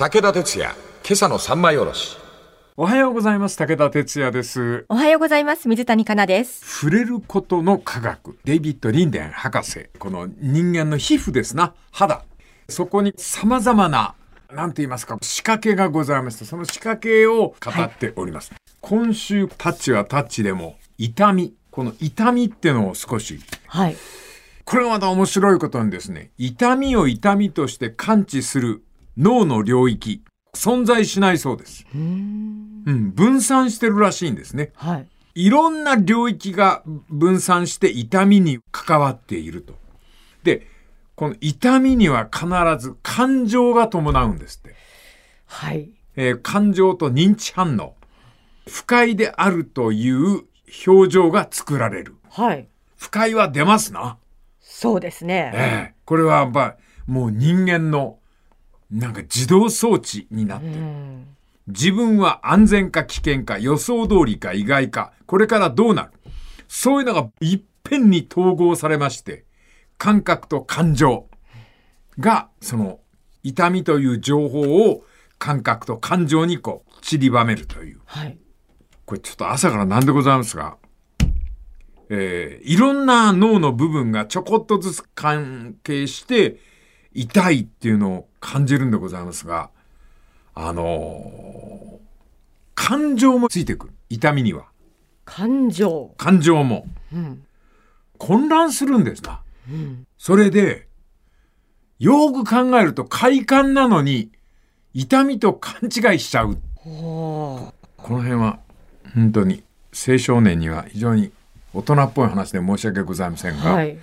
武田鉄矢、今朝の三枚おろし。おはようございます。武田哲也です。おはようございます。水谷香奈です。触れることの科学。デイビッド・リンデン博士。この人間の皮膚ですな。肌。そこに様々な、なんて言いますか、仕掛けがございまして、その仕掛けを語っております。今週、タッチはタッチでも、痛み。この痛みってのを少しはい。これがまた面白いことにですね、痛みを痛みとして感知する脳の領域、存在しないそうです。うん、分散してるらしいんですね。はい。いろんな領域が分散して痛みに関わっていると。で、この痛みには必ず感情が伴うんですって。はい。えー感情と認知反応。不快であるという表情が作られる。はい。不快は出ますな。そうですね。ええこれはやっぱもう人間のなんか自動装置になってる。うん。自分は安全か危険か予想通りか意外かこれからどうなる？そういうのがいっぺんに統合されまして感覚と感情がその痛みという情報を感覚と感情にこう散りばめるというはい。これちょっと朝からなんでございますが、えーいろんな脳の部分がちょこっとずつ関係して痛いっていうのを感じるんでございますが、あのー感情もついてくる。痛みには。感情。感情も。うん。混乱するんですな。うん。それで、よく考えると快感なのに痛みと勘違いしちゃう。おこの辺は本当に青少年には非常に大人っぽい話で申し訳ございませんが、はい。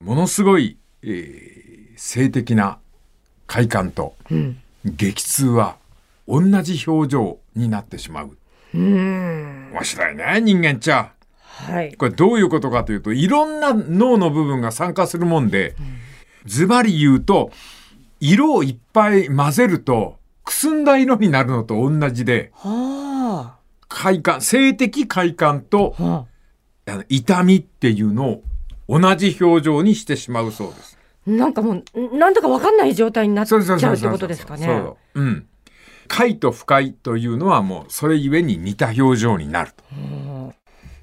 ものすごい、えー性的な快感とうん。激痛は同じ表情になってしまう。うん。面白いね、人間っちゃ。はい。これどういうことかというと、いろんな脳の部分が参加するもんで、ズバリ言うと、色をいっぱい混ぜると、くすんだ色になるのと同じで、は快感、性的快感とあ。はあの痛みっていうのを同じ表情にしてしまうそうです。あ。なんかもう、なんだかわかんない状態になっちゃうってことですかね。そううん。快と不快というのはもうそれゆえに似た表情になると。うん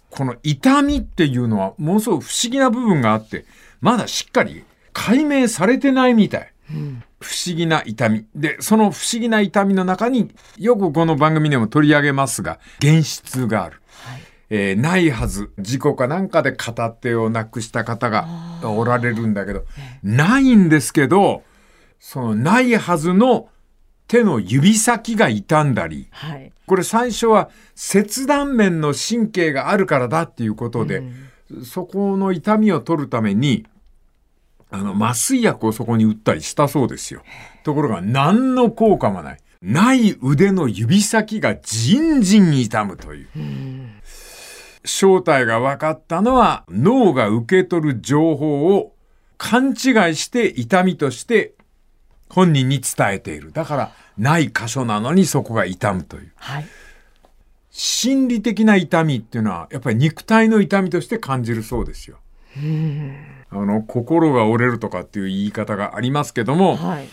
この痛みっていうのはものすごく不思議な部分があって、まだしっかり解明されてないみたい。うん。不思議な痛み。で、その不思議な痛みの中によくこの番組でも取り上げますが、原質がある。はい。えーないはず事故かなんかで片手をなくした方がおられるんだけどないんですけどそのないはずの手の指先が傷んだりはい。これ最初は切断面の神経があるからだっていうことで、そこの痛みを取るためにあの麻酔薬をそこに打ったりしたそうですよ。ところが何の効果もない。ない腕の指先がじんじん痛むという。うん。正体が分かったのは脳が受け取る情報を勘違いして痛みとして本人に伝えている。だからない箇所なのにそこが痛むという。はい。心理的な痛みっていうのはやっぱり肉体の痛みとして感じるそうですよ。うん。あの心が折れるとかっていう言い方がありますけども、はい。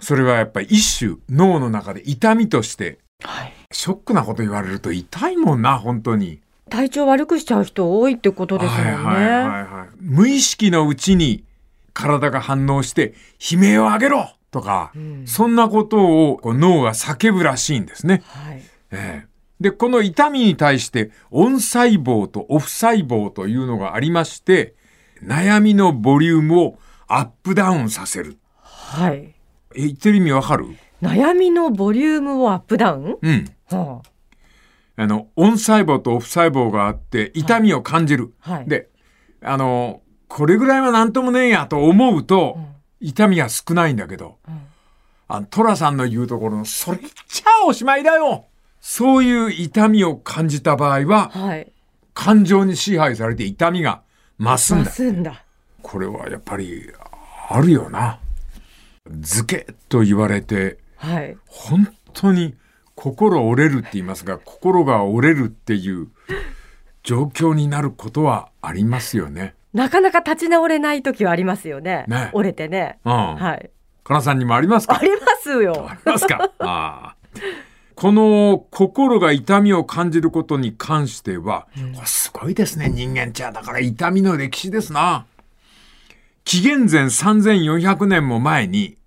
それはやっぱり一種脳の中で痛みとしてはい。ショックなこと言われると痛いもんな本当に。体調悪くしちゃう人多いってことですもんね。はいはいはいはい。無意識のうちに体が反応して悲鳴を上げろとか、うんそんなことを脳が叫ぶらしいんですね。はい。ええで、この痛みに対してオン細胞とオフ細胞というのがありまして、悩みのボリュームをアップダウンさせる。はい。え、言ってる意味わかる？悩みのボリュームをアップダウン？うん。はあの、オン細胞とオフ細胞があって痛みを感じる。あ。はい。で、あの、これぐらいは何ともねえやと思うと、うん痛みは少ないんだけど、うんあの、トラさんの言うところの、それ言っちゃおしまいだよそういう痛みを感じた場合は、はい。感情に支配されて痛みが増すんだ。すんだ。これはやっぱり、あるよな。図けと言われて、はい。本当に心折れるって言いますが、心が折れるっていう状況になることはありますよね。なかなか立ち直れない時はありますよね。ね折れてね。うん。はい。かなさんにもありますか？ありますよあ。りますか？ああこの心が痛みを感じることに関しては、これすごいですね、人間っちゃ。だから痛みの歴史ですな。紀元前3400年も前に、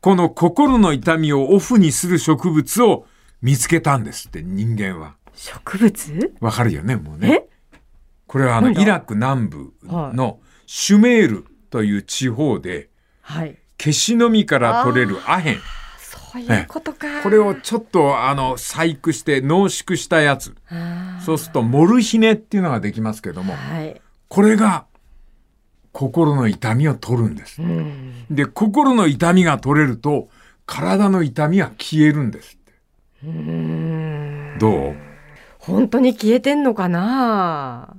この心の痛みをオフにする植物を見つけたんですって、人間は。植物？わかるよね、もうね。え？これはあの、イラク南部のシュメールという地方で、はい。ケシの実から取れるアヘン。そういうことか。これをちょっとあの細工して濃縮したやつそうするとモルヒネっていうのができますけどもはい。これが心の痛みを取るんですうん。で心の痛みが取れると体の痛みは消えるんですうん。どう？本当に消えてんのかな？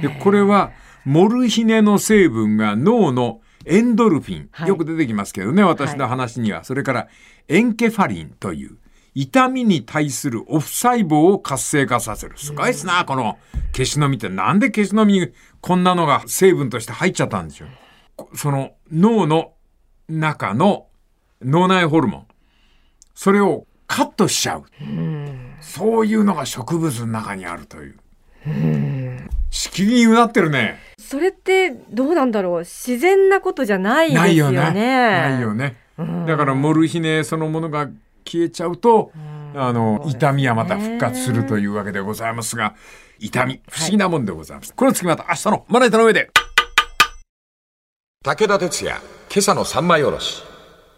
でこれはモルヒネの成分が脳のエンドルフィン、はい。よく出てきますけどね私の話には、それからエンケファリンという痛みに対するオフ細胞を活性化させる。すごいですな、このケシの実って。なんでケシの実こんなのが成分として入っちゃったんでしょう？こその脳の中の脳内ホルモン。それをカットしちゃうそういうのが植物の中にあるというしきりにうなってるねそれってどうなんだろう？自然なことじゃないですよね。ないよね。ないよね。うんだからモルヒネそのものが消えちゃうと、あの、そうですね痛みはまた復活するというわけでございますが、痛み、不思議なもんでございます。この次また明日のまな板の上で。武田鉄矢、今朝の三枚おろし。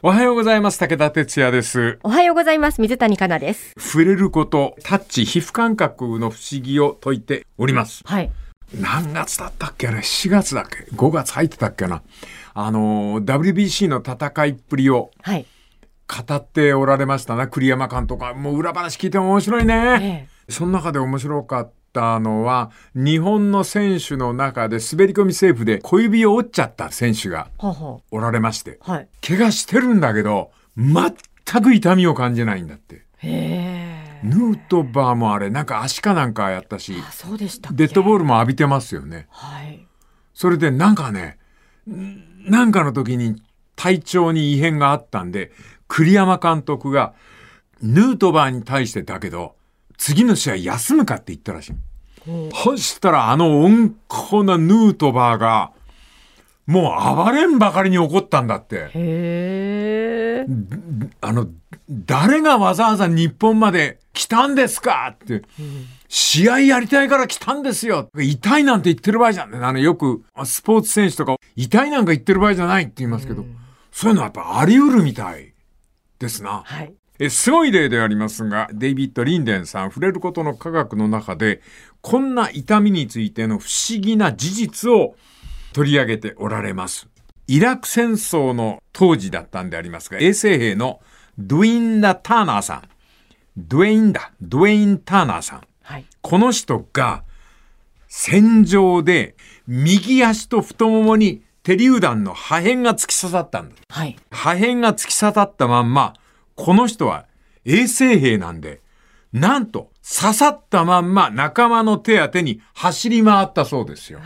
おはようございます。武田哲也です。おはようございます。水谷香奈です。触れること、タッチ、皮膚感覚の不思議を解いております。はい。何月だったっけあれ ?4 月だっけ ?5 月入ってたっけな？あの、WBC の戦いっぷりをはい。語っておられましたな、栗山監督は。もう裏話聞いても面白いね。えその中で面白かったのは、日本の選手の中で滑り込みセーフで小指を折っちゃった選手がおられまして、う。はい。怪我してるんだけど、全く痛みを感じないんだって。ヌートバーもあれ、なんか足かなんかやったし、あ、そうでした。デッドボールも浴びてますよね。はい。それでなんかね、んなんかの時に体調に異変があったんで、栗山監督がヌートバーに対してだけど、次の試合休むかって言ったらしい。そしたらあの温厚なヌートバーが、もう暴れんばかりに怒ったんだって。へえ。あの、誰がわざわざ日本まで来たんですかって、試合やりたいから来たんですよ。痛いなんて言ってる場合じゃん。あの、よくスポーツ選手とか、痛いなんか言ってる場合じゃないって言いますけど、そういうのはやっぱあり得るみたいですな。はい。えすごい例でありますが、デイビッド・リンデンさん、触れることの科学の中で、こんな痛みについての不思議な事実を取り上げておられます。イラク戦争の当時だったんでありますが、衛生兵のドゥインダ・ターナーさん。ドゥエインだ。ドゥエイン・ターナーさん。はい。この人が戦場で右足と太ももに手榴弾の破片が突き刺さったんだ。はい。破片が突き刺さったまんま、この人は衛生兵なんで、なんと刺さったまんま仲間の手当てに走り回ったそうですよ。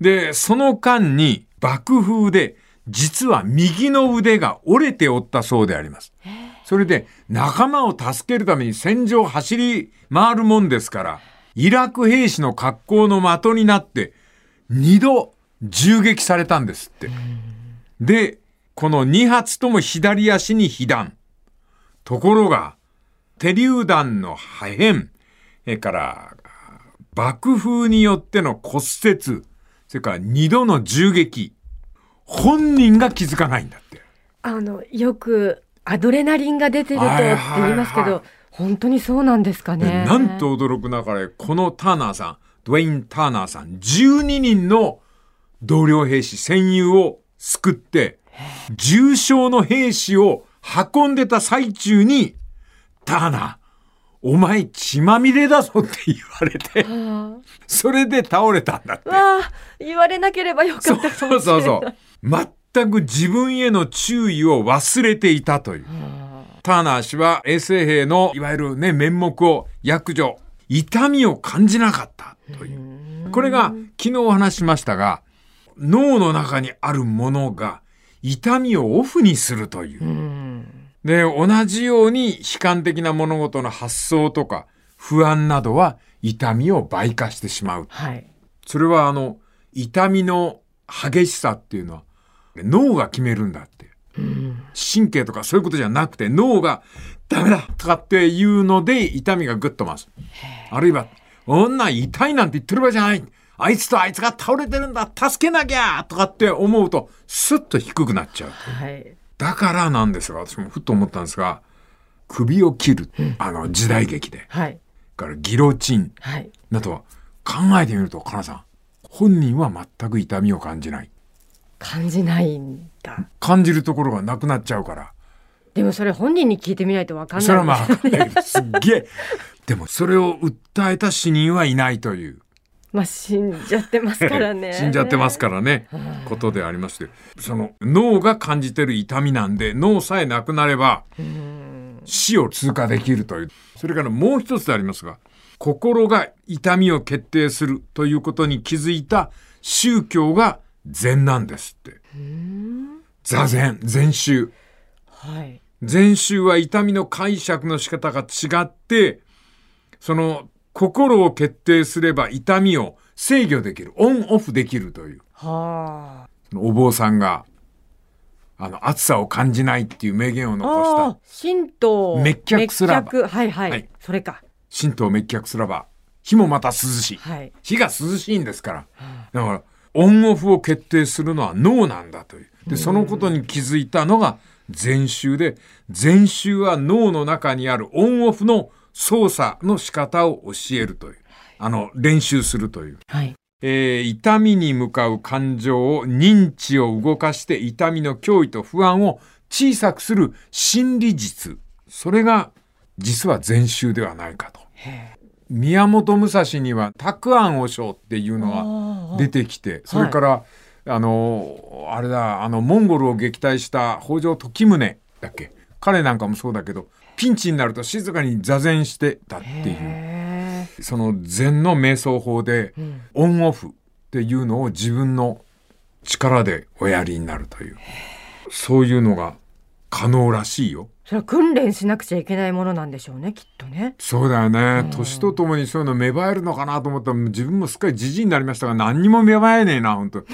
で、その間に爆風で実は右の腕が折れておったそうであります。それで仲間を助けるために戦場を走り回るもんですから、イラク兵士の格好の的になって二度銃撃されたんですって。で、この2発とも左足に被弾。ところが、手榴弾の破片、それから、爆風によっての骨折、それから2度の銃撃。本人が気づかないんだって。あの、よくアドレナリンが出てるとって言いますけはいはいはど、本当にそうなんですかでね。なんと驚くなかれ、このターナーさん、ドウェイン・ターナーさん、12人の同僚兵士、戦友を救って、重傷の兵士を運んでた最中に、ターナー、お前血まみれだぞって言われて、あそれで倒れたんだってあ。わあ、言われなければよかったかそう。そうそう。全く自分への注意を忘れていたという。ターナー氏は衛生兵のいわゆるね、面目を約定、痛みを感じなかったという。これが昨日お話ししましたが、脳の中にあるものが痛みをオフにするという。うん。で、同じように悲観的な物事の発想とか不安などは痛みを倍化してしまう。はい。それはあの、痛みの激しさっていうのは脳が決めるんだって。うん。神経とかそういうことじゃなくて脳がダメだとかっていうので痛みがぐっと増す。あるいは、女痛いなんて言ってる場合じゃない。あいつとあいつが倒れてるんだ助けなきゃとかって思うとスッと低くなっちゃう。はい。だからなんですが、私もふっと思ったんですが、首を切る、あの時代劇で、はい。からギロチンはい。などは考えてみると、かなさん、本人は全く痛みを感じない。感じないんだ。感じるところがなくなっちゃうから。でもそれ本人に聞いてみないとわかんない。それはまあ、わかんないけどすっげえ。でもそれを訴えた死人はいないという。まあ死んじゃってますからね。死んじゃってますからね、ことでありまして。その脳が感じてる痛みなんで、脳さえなくなれば、死を通過できるという。それからもう一つでありますが、心が痛みを決定するということに気づいた宗教が禅なんですって。座禅、禅宗。はい。禅宗は痛みの解釈の仕方が違って、その心を決定すれば痛みを制御できる、オンオフできるという。はあ。お坊さんが、あの、暑さを感じないっていう名言を残した。、神道。滅却すらばはいはい。はいそれか。神道滅却すらば、火もまた涼しい。はい。火が涼しいんですから。だから、オンオフを決定するのは脳なんだという。で、そのことに気づいたのが禅宗で、禅宗は脳の中にあるオンオフの操作の仕方を教えるという。あの、練習するという。はい。えー痛みに向かう感情を認知を動かして痛みの脅威と不安を小さくする心理術。それが実は禅宗ではないかと。宮本武蔵には沢庵和尚っていうのが出てきて、それから、あの、あれだ、あの、モンゴルを撃退した北条時宗だっけ？彼なんかもそうだけど、ピンチになると静かに座禅してたっていう。へその禅の瞑想法で、オンオフっていうのを自分の力でおやりになるという、そういうのが可能らしいよ。それは訓練しなくちゃいけないものなんでしょうね、きっとね。そうだよね。年とともにそういうの芽生えるのかなと思ったら、自分もすっかりじじいになりましたが、何にも芽生えねえな、本当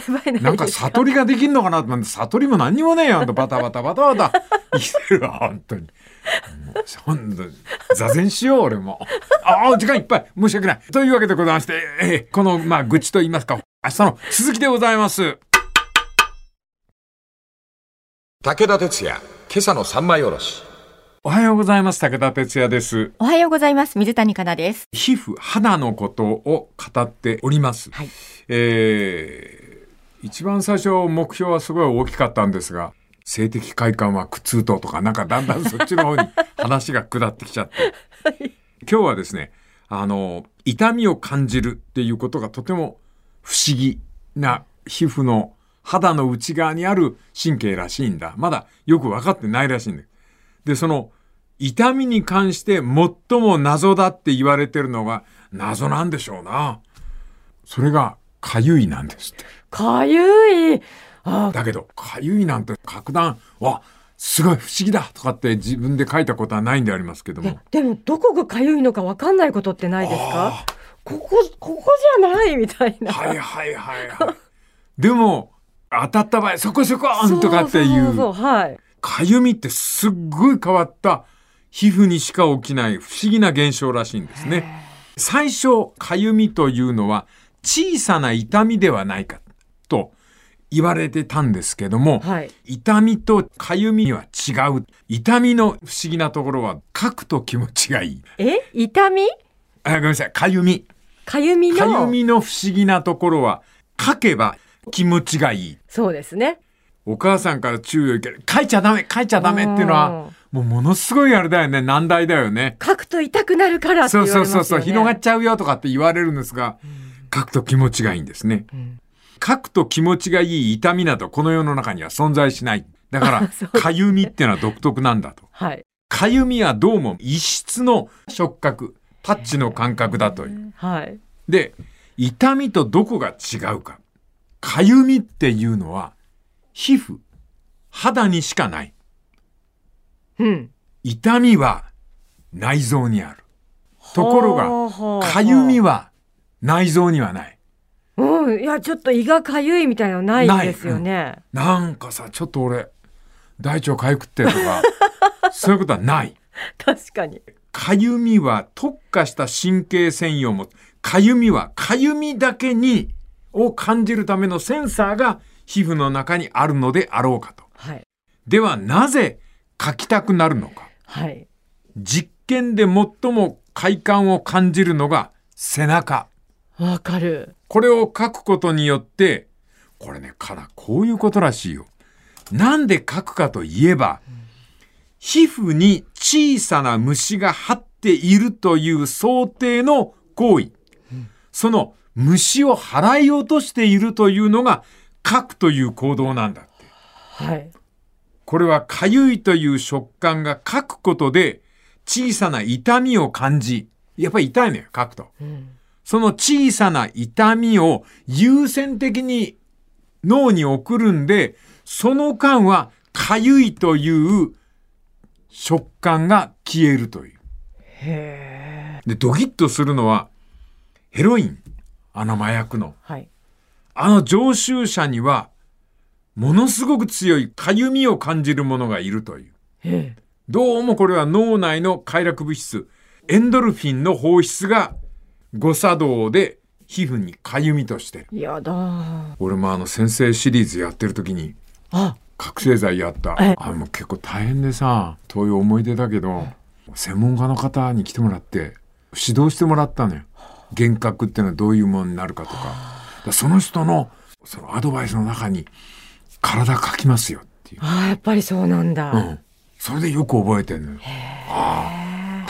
なんか悟りができんのかなと思って、悟りも何にもねえよ、ほんと バタバタバタバタ生きてるわ、本当に。本当に座禅しよう、俺も。ああ、時間いっぱい。申し訳ない。というわけでございまして、えーこの、まあ、愚痴と言いますか、明日の続きでございます。武田鉄矢、今朝の三枚おろし。おはようございます。武田哲也です。おはようございます。水谷香奈です。皮膚、肌のことを語っております。はい。えー一番最初目標はすごい大きかったんですが、性的快感は苦痛ととか、なんかだんだんそっちの方に話が下ってきちゃって。今日はですね、あの、痛みを感じるっていうことがとても不思議な皮膚の肌の内側にある神経らしいんだ。まだよく分かってないらしいんだ。で、その痛みに関して最も謎だって言われてるのが謎なんでしょうな。それがかゆいなんですって。かゆい。あだけど、かゆいなんて格段、わ、すごい不思議だとかって自分で書いたことはないんでありますけども。でもどこがかゆいのかわかんないことってないですか？ここ、ここじゃない？みたいな。はいはいはいはい。でも、当たった場合、そこそこーんとかっていそうそうはい。かゆみってすっごい変わった皮膚にしか起きない不思議な現象らしいんですね。最初、かゆみというのは小さな痛みではないかと言われてたんですけども、はい。痛みとかゆみには違う。痛みの不思議なところは書くと気持ちがいい。え？痛み？あごめんなさい、かゆみ。かゆみの？かゆみの不思議なところは書けば気持ちがいい。そうですね。お母さんから注意を受ける。書いちゃダメ、書いちゃダメっていうのは、もうものすごいあれだよね。難題だよね。書くと痛くなるからってそ言われますよね。うそうそうそう、広がっちゃうよとかって言われるんですが、書くと気持ちがいいんですね。書くと気持ちがいい痛みなどこの世の中には存在しない。だから、かゆみっていうのは独特なんだと。はい。かゆみはどうも異質の触覚、タッチの感覚だという。はい。で、痛みとどこが違うか。かゆみっていうのは、皮膚、肌にしかない。うん。痛みは内臓にある。ところが、がかゆみは内臓にはない。うん、いや、ちょっと胃がかゆいみたいなのないんですよね。なんかさ、ちょっと俺、大腸かゆくってとか、そういうことはない。確かに。かゆみは特化した神経専用も、かゆみはかゆみだけに、を感じるためのセンサーが皮膚の中にあるのであろうかと。はい。ではなぜ書きたくなるのか。はい。実験で最も快感を感じるのが背中。わかる。これを書くことによって、これね、からこういうことらしいよ。なんで書くかといえば、皮膚に小さな虫が張っているという想定の行為。その虫を払い落としているというのが書くという行動なんだって。はい。これはかゆいという食感が書くことで小さな痛みを感じ、やっぱり痛いのよ、書くと。うん。その小さな痛みを優先的に脳に送るんで、その間はかゆいという食感が消えるという。へえ。で、ドキッとするのはヘロイン。あの麻薬の。はい。あの常習者にはものすごく強いかゆみを感じるものがいるという。ええ。どうもこれは脳内の快楽物質、エンドルフィンの放出が誤作動で皮膚にかゆみとしてる。やだー。俺もあの先生シリーズやってる時にあ、覚醒剤やった。えあもう結構大変でさ、そういう思い出だけど、専門家の方に来てもらって指導してもらったのよ。幻覚っていうのはどういうものになるかとか。だからその人のそのアドバイスの中に体かきますよっていう。あーやっぱりそうなんだ。うん。それでよく覚えてるのよ。ああ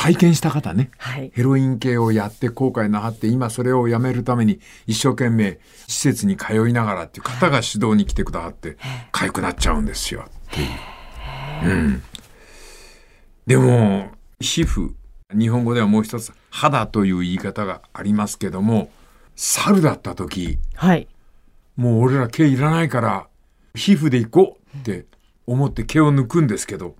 体験した方ね。はい。ヘロイン系をやって後悔なはって今それをやめるために一生懸命施設に通いながらっていう方が指導に来てくださって痒くなっちゃうんですよっていう。うん。でも皮膚日本語ではもう一つ肌という言い方がありますけども猿だった時はい。もう俺ら毛いらないから皮膚で行こうって思って毛を抜くんですけど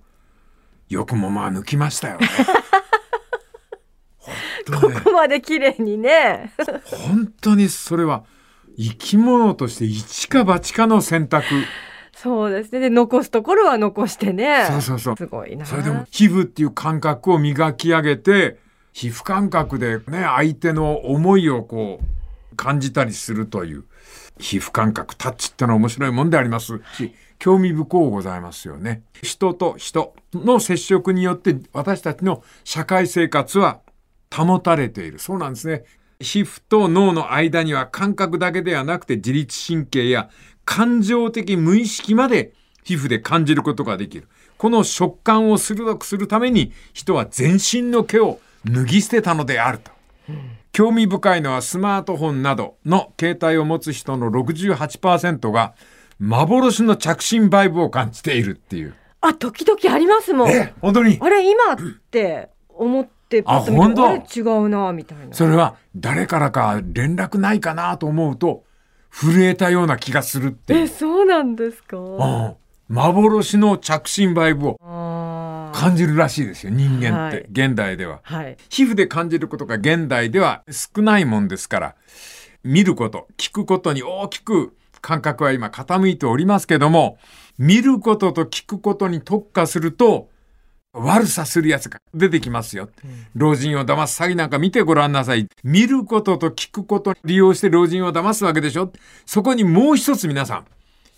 よくもまあ抜きましたよね。本当ねここまで綺麗にね。本当にそれは生き物として一か八かの選択。そうですね。で、残すところは残してね。そうそうそうすごいな。それでも皮膚っていう感覚を磨き上げて皮膚感覚でね相手の思いをこう感じたりするという皮膚感覚タッチってのは面白いもんでありますし興味深うございますよね。人と人の接触によって私たちの社会生活は保たれている。そうなんですね。皮膚と脳の間には感覚だけではなくて自律神経や感情的無意識まで皮膚で感じることができる。この食感を鋭くするために人は全身の毛を脱ぎ捨てたのであると。興味深いのはスマートフォンなどの携帯を持つ人の68%が幻の着信バイブを感じているっていう。あ、時々ありますもん。え、本当に？あれ、今って思ってパッと見て、ああれ違うな、みたいな。それは誰からか連絡ないかなと思うと震えたような気がするっていえ、う。そうなんですか？うん幻の着信バイブを感じるらしいですよ、人間って、はい現代では。はい。皮膚で感じることが現代では少ないもんですから、見ること、聞くことに大きく感覚は今傾いておりますけども、見ることと聞くことに特化すると、悪さするやつが出てきますよ。老人を騙す詐欺なんか見てごらんなさい。見ることと聞くことを利用して老人を騙すわけでしょ。そこにもう一つ皆さん、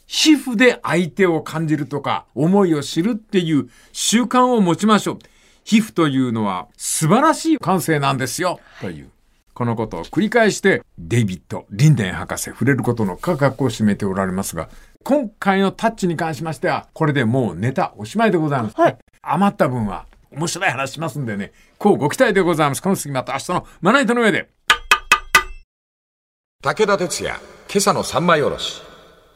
皮膚で相手を感じるとか、思いを知るっていう習慣を持ちましょう。皮膚というのは素晴らしい感性なんですよ。という。このことを繰り返して、デイビッド・リンデン博士触れることの価格を占めておられますが、今回のタッチに関しましては、これでもうネタおしまいでございます。はい余った分は面白い話しますんでね、こうご期待でございます。この次また明日のまな板の上で。武田鉄矢、今朝の三枚おろし。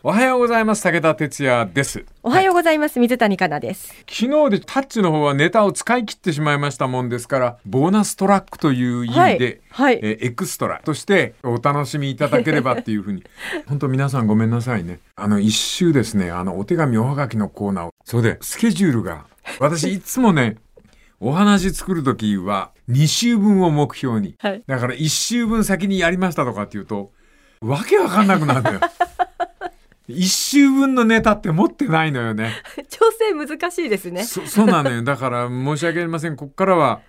おはようございます。武田哲也です。おはようございます。水谷香奈です。昨日でタッチの方はネタを使い切ってしまいましたもんですからボーナストラックという意味で、はいはい。えーエクストラ。としてお楽しみいただければっていうふうに。本当皆さんごめんなさいね。あの一周ですね。あのお手紙おはがきのコーナーを。それでスケジュールが。私いつもねお話作る時は2週分を目標に、はい。だから1週分先にやりましたとかっていうとわけわかんなくなるんだよ1週分のネタって持ってないのよね 調整難しいですね。そそうなのよだから申し訳ありませんここからは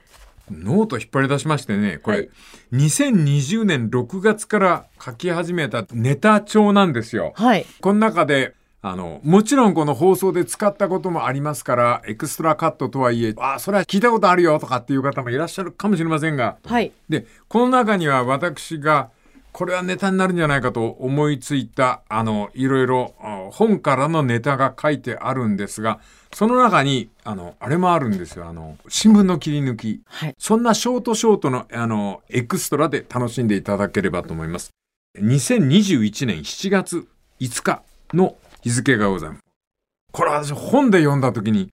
ノート引っ張り出しましてねこれ、はい2020年6月から書き始めたネタ帳なんですよ。はい。この中であのもちろんこの放送で使ったこともありますからエクストラカットとはいえあそれは聞いたことあるよとかっていう方もいらっしゃるかもしれませんがはい。でこの中には私がこれはネタになるんじゃないかと思いついたあのいろいろあ本からのネタが書いてあるんですがその中にあのあれもあるんですよ。あの新聞の切り抜き。はい。そんなショートショートのあのエクストラで楽しんでいただければと思います。2021年7月5日の日付がございます。これ私本で読んだ時に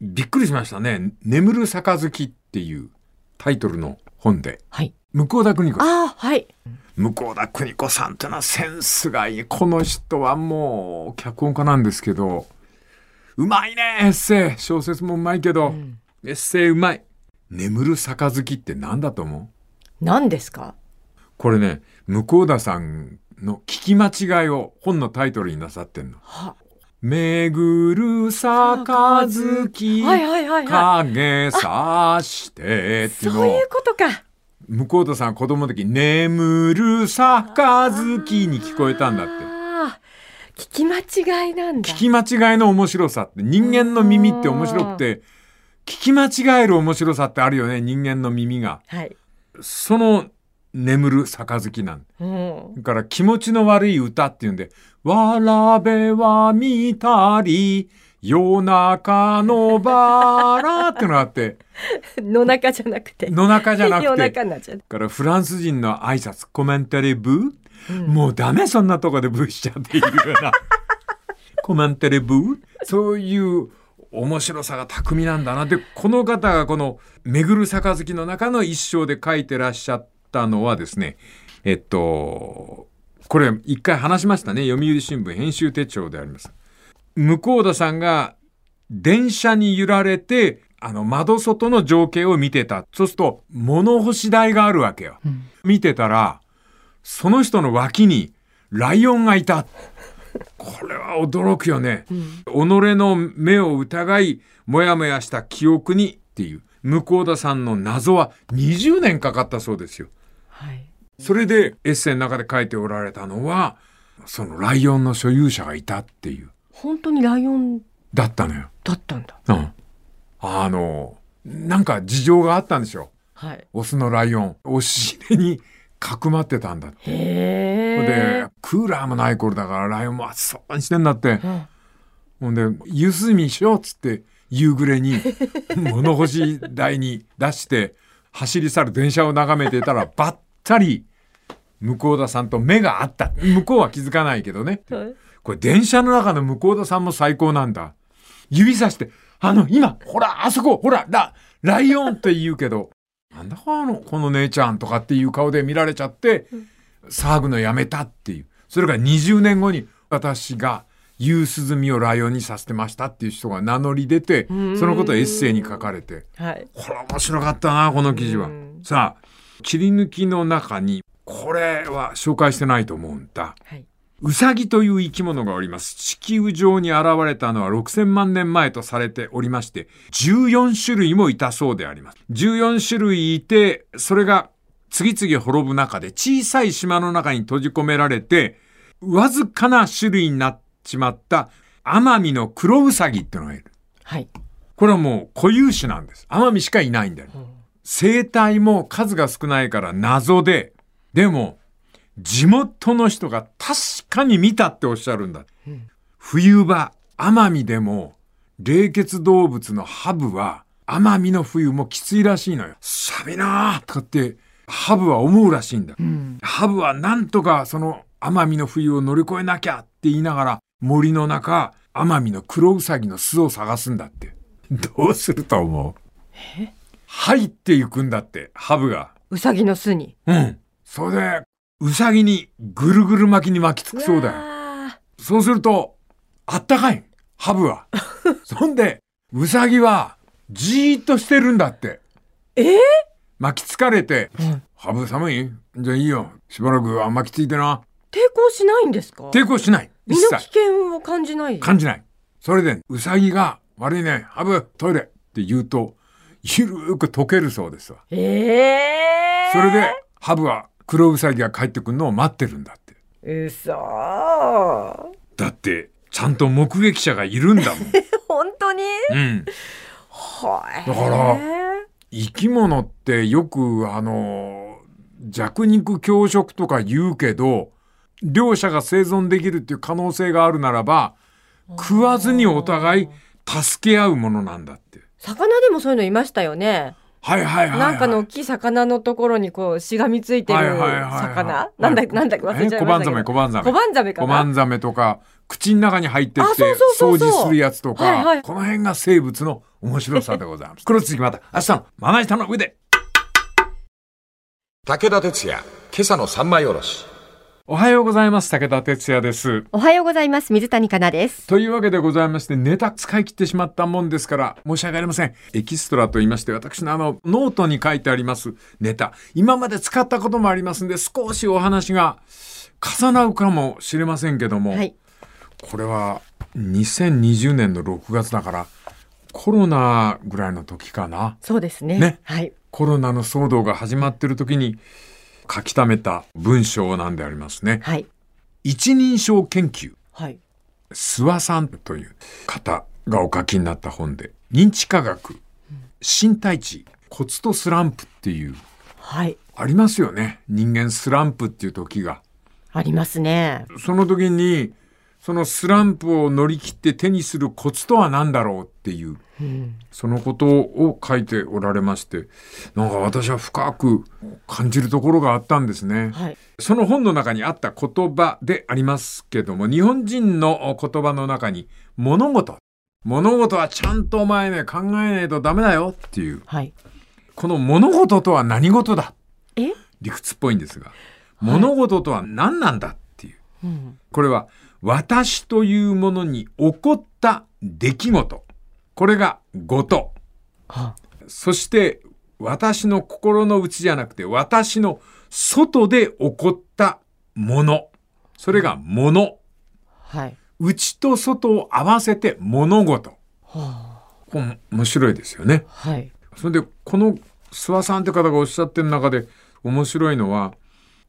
びっくりしましたね「眠る杯」っていうタイトルの本で。はい。向田邦子さん。ああ、はい。向田邦子さんってのはセンスがいい。この人はもう脚本家なんですけどうまいねエッセイ。小説もうまいけど、ん。エッセイうまい。眠る杯って何だと思う？何ですか？これね向田さんの聞き間違いを本のタイトルになさってんの。は、「めぐる杯。はいはいはいは影さして」ってい。いうのをそういうことか。向田さん子供の時「眠る杯」に聞こえたんだって。聞き間違いなんだ。聞き間違いの面白さって人間の耳って面白くて聞き間違える面白さってあるよね人間の耳がはい。その眠る杯なんうん。だから気持ちの悪い歌っていうんで「わらべは見たり夜中のバラ」ってのがあって の中じゃなくて。野中じゃな夜くて中になっちゃからフランス人の挨拶コメンタリーブー？うんもうダメそんなとこでブーしちゃっているような。コメンタリーブー？そういう面白さが巧みなんだな。で、この方がこのめぐる杯の中の一章で書いてらっしゃったのはですね、えっと、これ一回話しましたね。読売新聞編集手帳であります。向田さんが電車に揺られて、あの窓外の情景を見てた。そうすると物干し台があるわけよ。見てたら、その人の脇にライオンがいた。これは驚くよね。己の目を疑い、もやもやした記憶にっていう、向田さんの謎は20年かかったそうですよ。はい。それでエッセイの中で書いておられたのは、そのライオンの所有者がいたっていう、本当にライオンだったのよ。だったんだ。うん。あの、なんか事情があったんでしょ。はい。オスのライオン。押し入れにかくまってたんだって。で、クーラーもない頃だからライオンも暑そうにしてんだって。うんほんで、ゆすみしようっつって、夕暮れに 物干し台に出して、走り去る電車を眺めてたら、ばったり、向田さんと目があった。向こうは気づかないけどね。はいこれ電車の中の向田さんも最高なんだ。指さして、あの、今、ほら、あそこ、ほら、ラ、ライオンって言うけど、なんだこの、この姉ちゃんとかっていう顔で見られちゃって、騒ぐのやめたっていう。それが20年後に、私が、夕涼みをライオンにさせてましたっていう人が名乗り出て、そのことをエッセイに書かれて、はい。これ面白かったな、この記事はうん。さあ、切り抜きの中に、これは紹介してないと思うんだ。はい。ウサギという生き物がおります。地球上に現れたのは6000万年前とされておりまして、14種類もいたそうであります。14種類いて、それが次々滅ぶ中で小さい島の中に閉じ込められて、わずかな種類になっちまったアマミの黒ウサギってのがいる。はい。これはもう固有種なんです。アマミしかいないんだよ。生態も数が少ないから謎で、でも、地元の人が確かに見たっておっしゃるんだ。冬場、奄美でも、冷血動物のハブは、奄美の冬もきついらしいのよ。寒いなーとかって、ハブは思うらしいんだ。ハブはなんとかその奄美の冬を乗り越えなきゃって言いながら森の中、奄美の黒ウサギの巣を探すんだって。どうすると思う？入っていくんだって、ハブが。うさぎの巣に？うん。それで、ウサギにぐるぐる巻きに巻きつくそうだよ。わそうすると、あったかい。ハブは。そんで、ウサギは、じーっとしてるんだって。えー？巻きつかれて、はいハブ寒い？じゃあいいよ。しばらくは巻きついてな。抵抗しないんですか？抵抗しない。一身の危切。険を感じない？感じない。それで、ウサギが、悪いね、ハブ、トイレって言うと、ゆるーく溶けるそうですわ。ええそれで、ハブは黒ウサギが帰ってくるのを待ってるんだって。うそだって、ちゃんと目撃者がいるんだもん。本当に？うん。はい。だから生き物ってよくあの弱肉強食とか言うけど両者が生存できるっていう可能性があるならば食わずにお互い助け合うものなんだって。魚でもそういうのいましたよね。はいはいはい、はい。なんかの大きい魚のところにこうしがみついてるはいはいはいはい魚？なんだなんだっけ？忘れちゃいましたけど。え？小判ザメ小判ザメ小判ザメかコな？マンザメとか口の中に入ってって掃除するやつとか、はいはいこの辺が生物の面白さでございます。黒続きまた明日のまな板の上で。武田鉄矢、今朝の三枚おろし。おはようございます。武田鉄矢です。おはようございます。水谷香奈です。というわけでございまして、ネタ使い切ってしまったもんですから、申し訳ありません。エキストラと言いまして、私のあの、ノートに書いてありますネタ、今まで使ったこともありますんで、少しお話が重なるかもしれませんけども、はい。これは2020年の6月だから、コロナぐらいの時かな。そうですね。ねはい。コロナの騒動が始まってる時に書き溜めた文章なんでありますね。はい。一人称研究。はい。諏訪さんという方がお書きになった本で認知科学身体値骨とスランプっていうはい。ありますよね人間スランプっていう時がありますね。その時にそのスランプを乗り切って手にするコツとは何だろうっていううん。そのことを書いておられましてなんか私は深く感じるところがあったんですね。はい。その本の中にあった言葉でありますけども、日本人の言葉の中に、物事。物事はちゃんとお前ね、考えないとダメだよっていう。はい。この物事とは何事だ？え？理屈っぽいんですが、物事とは何なんだっていう。うん。これは、私というものに起こった出来事。これが事。はそして、私の心の内じゃなくて、私の外で起こったもの。それがもの。はい。内と外を合わせて物事。はこれ面白いですよね。あ。はい。それで、この諏訪さんって方がおっしゃってる中で面白いのは、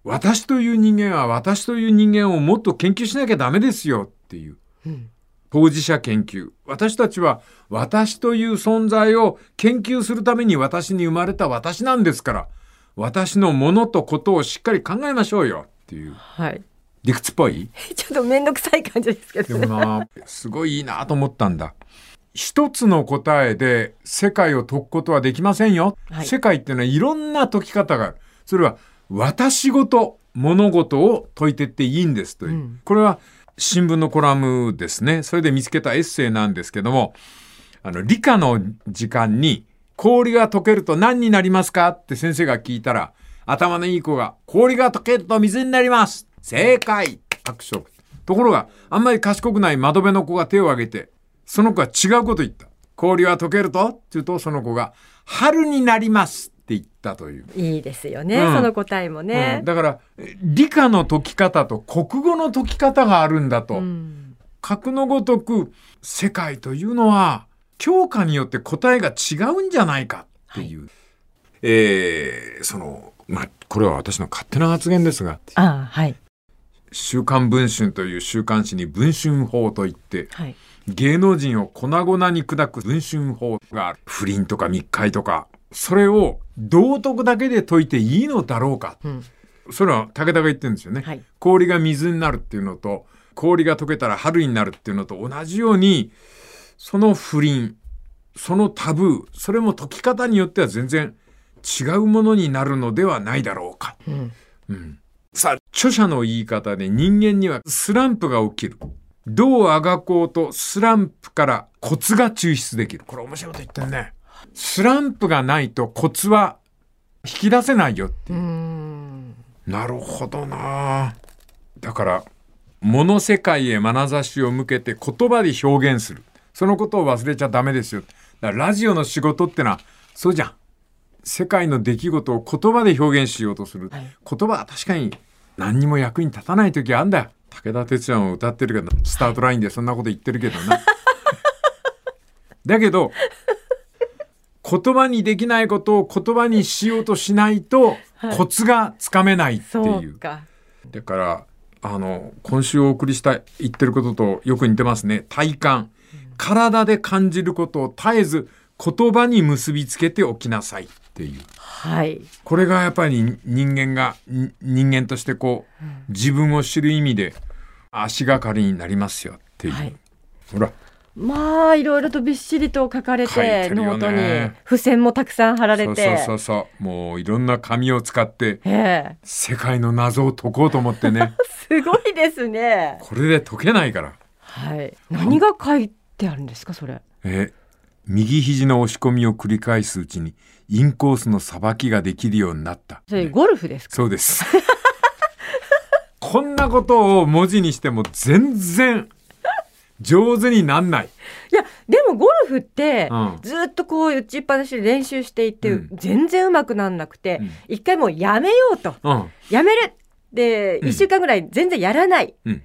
私という人間は私という人間をもっと研究しなきゃダメですよっていう。うん。当事者研究。私たちは私という存在を研究するために私に生まれた私なんですから、私のものとことをしっかり考えましょうよっていうはい。理屈っぽい？ちょっとめんどくさい感じですけでどね。もな、すごいいいなと思ったんだ。一つの答えで世界を解くことはできませんよ。はい世界っていうのはいろんな解き方がある。それは私ごと物事を解いてっていいんですという。うんこれは新聞のコラムですね。それで見つけたエッセイなんですけども、あの、理科の時間に氷が溶けると何になりますかって先生が聞いたら、頭のいい子が氷が溶けると水になります正解拍手をところが、あんまり賢くない窓辺の子が手を挙げて、その子は違うこと言った。氷は溶けると？って言うと、その子が、春になりますったという。いいですよね、うんその答えもねうん。だから、え理科の解き方と国語の解き方があるんだと。うん格のごとく、世界というのは、教科によって答えが違うんじゃないかっていう。えーその、まあ、これは私の勝手な発言ですが、ああ、はい。週刊文春という週刊誌に文春法といって、はい。芸能人を粉々に砕く文春法がある。不倫とか密会とか、それを道徳だけで解いていいのだろうか。うん。それは武田が言ってるんですよね。はい。氷が水になるっていうのと、氷が溶けたら春になるっていうのと同じように、その不倫、そのタブー、それも解き方によっては全然違うものになるのではないだろうか。うん。うん、さあ、著者の言い方で人間にはスランプが起きる。どうあがこうとスランプからコツが抽出できる。これ面白いこと言ってるね。スランプがないとコツは引き出せないよっていう。なるほどなだから、物世界へ眼差しを向けて言葉で表現する。そのことを忘れちゃダメですよ。だからラジオの仕事ってのは、そうじゃん。世界の出来事を言葉で表現しようとする。はい言葉は確かに何にも役に立たない時あんだよ。武田鉄矢も歌ってるけど、スタートラインでそんなこと言ってるけどな。だけど、言葉にできないことを言葉にしようとしないと、コツがつかめないってそいうう。か。だから、あの、今週お送りした言ってることとよく似てますね。体感。体で感じることを絶えず言葉に結びつけておきなさいっていう。はい。これがやっぱり人間が、ん人間としてこう、自分を知る意味で足がかりになりますよっていう。はいほら、まあいろいろとびっしりと書かれてノねートに付箋もたくさん貼られてそうそうそう。もういろんな紙を使ってええ世界の謎を解こうと思ってね。すごいですね。これで解けないから。はい。何が書いてあるんですかそれ。え右肘の押し込みを繰り返すうちにインコースのさばきができるようになった。それゴルフですか？そうです。こんなことを文字にしても全然上手になんない。いやでもゴルフって、うんずっとこう打ちっぱなしで練習していって、うん全然上手くなんなくて、うん一回もうやめようとうん。やめるでうん一週間ぐらい全然やらない、うん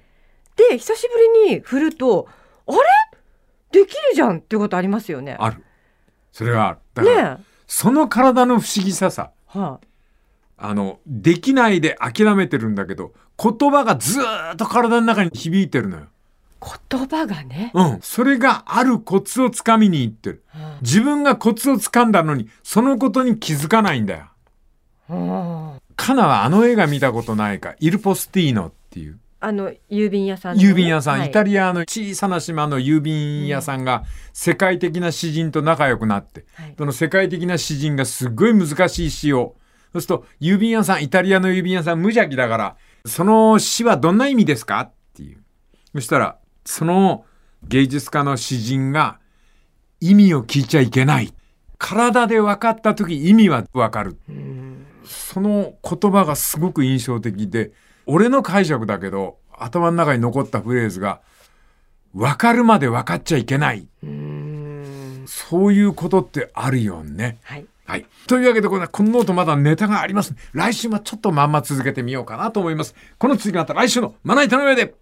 で久しぶりに振るとあれ？できるじゃんっていうことありますよね。ある。それはある。だから、ねえその体の不思議ささ。はあの、できないで諦めてるんだけど、言葉がずーっと体の中に響いてるのよ。あ、言葉がね、うん。それがあるコツをつかみにいってる。は自分がコツをつかんだのに、そのことに気づかないんだよ。あはあカナはあの映画見たことないか、イルポスティーノっていう。あの郵便屋さんのね、郵便屋さん、はい。イタリアの小さな島の郵便屋さんが世界的な詩人と仲良くなって、はい。その世界的な詩人がすっごい難しい詩を、そうすると郵便屋さん、イタリアの郵便屋さん無邪気だから、その詩はどんな意味ですか？っていう。そしたら、その芸術家の詩人が意味を聞いちゃいけない。体で分かった時意味は分かる。その言葉がすごく印象的で、俺の解釈だけど、頭の中に残ったフレーズが、分かるまで分かっちゃいけない。そういうことってあるよね。はいはい。というわけで、このこのノートまだネタがあります。来週はちょっとまんま続けてみようかなと思います。この次がまた来週のまな板の上で。